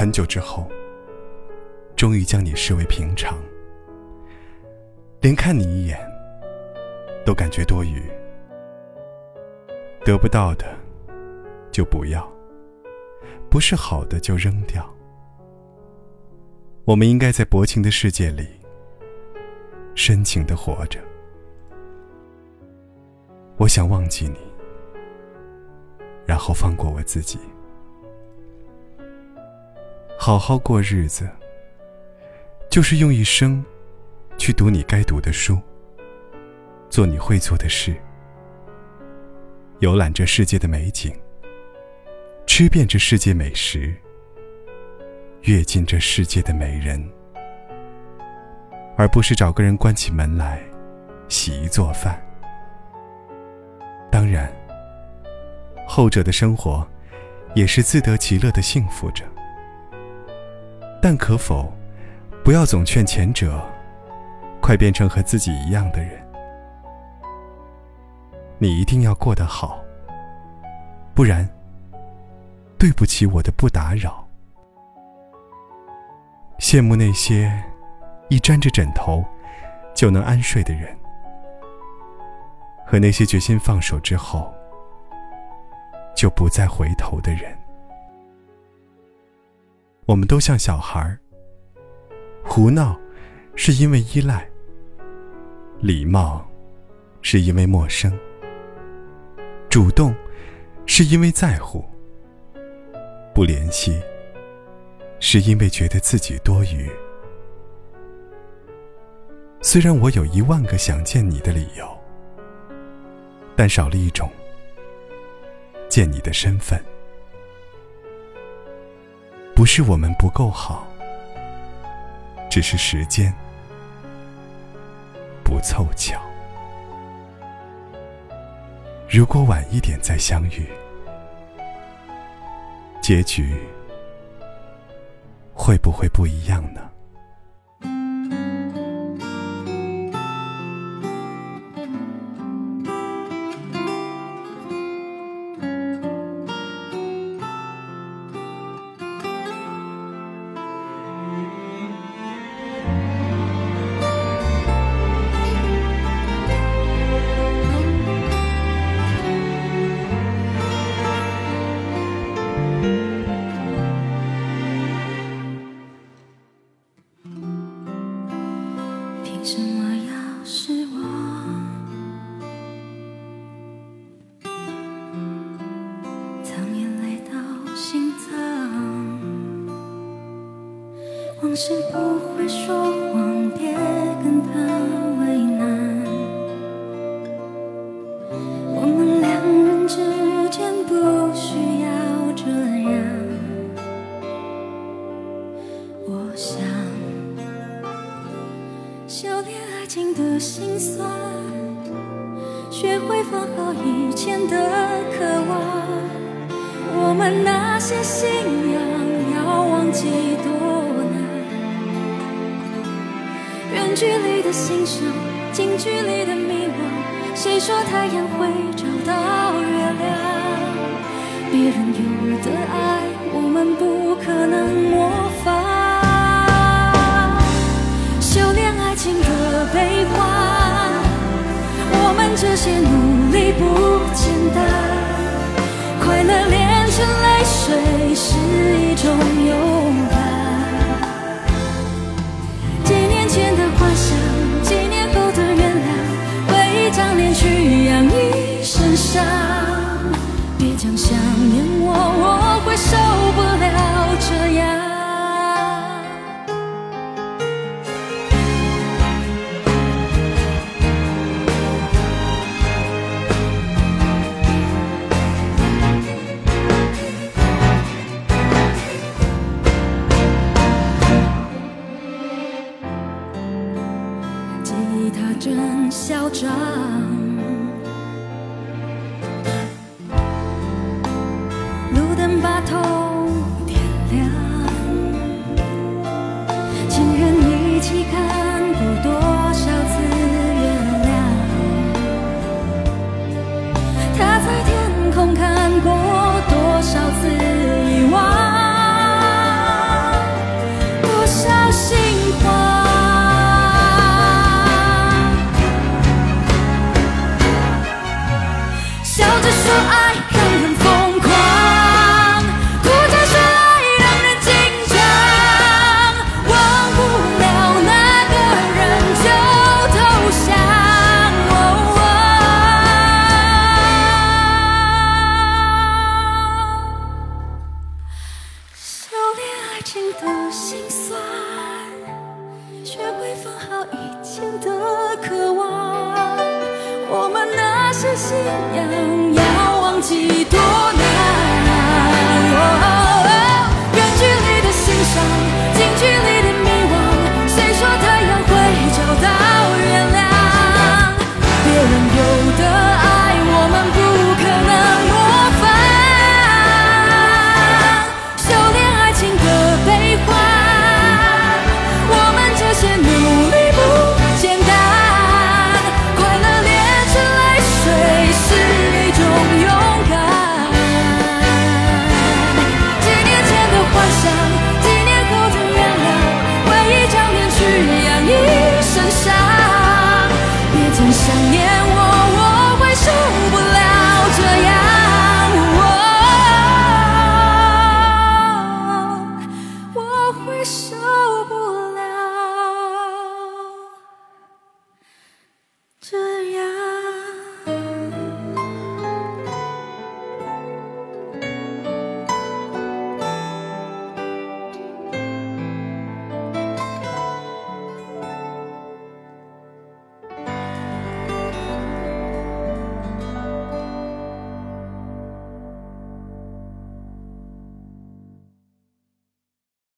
很久之后，终于将你视为平常，连看你一眼都感觉多余。得不到的就不要，不是好的就扔掉。我们应该在薄情的世界里深情的活着。我想忘记你，然后放过我自己，好好过日子，就是用一生去读你该读的书，做你会做的事。游览这世界的美景，吃遍这世界美食，阅尽这世界的美人，而不是找个人关起门来洗衣做饭。当然，后者的生活也是自得其乐的幸福着，但可否不要总劝前者快变成和自己一样的人？你一定要过得好，不然，对不起我的不打扰。羡慕那些一沾着枕头就能安睡的人，和那些决心放手之后就不再回头的人。我们都像小孩儿，胡闹是因为依赖，礼貌是因为陌生。主动，是因为在乎；不联系，是因为觉得自己多余。虽然我有一万个想见你的理由，但少了一种见你的身份。不是我们不够好，只是时间不凑巧。如果晚一点再相遇，结局会不会不一样呢？为什么要失望？藏眼泪到心脏，往事不会说谎，别跟他。情的心酸，学会放好以前的渴望。我们那些信仰要忘记多难。远距离的欣赏，近距离的迷惘。谁说太阳会找到月亮？的快乐炼成泪水是一种勇敢几年前的幻想几年后的原谅为一张脸去养一身伤。别讲想念我我会受他真嚣张，爱情的心酸，学会放好以前的渴望。我们那些信仰。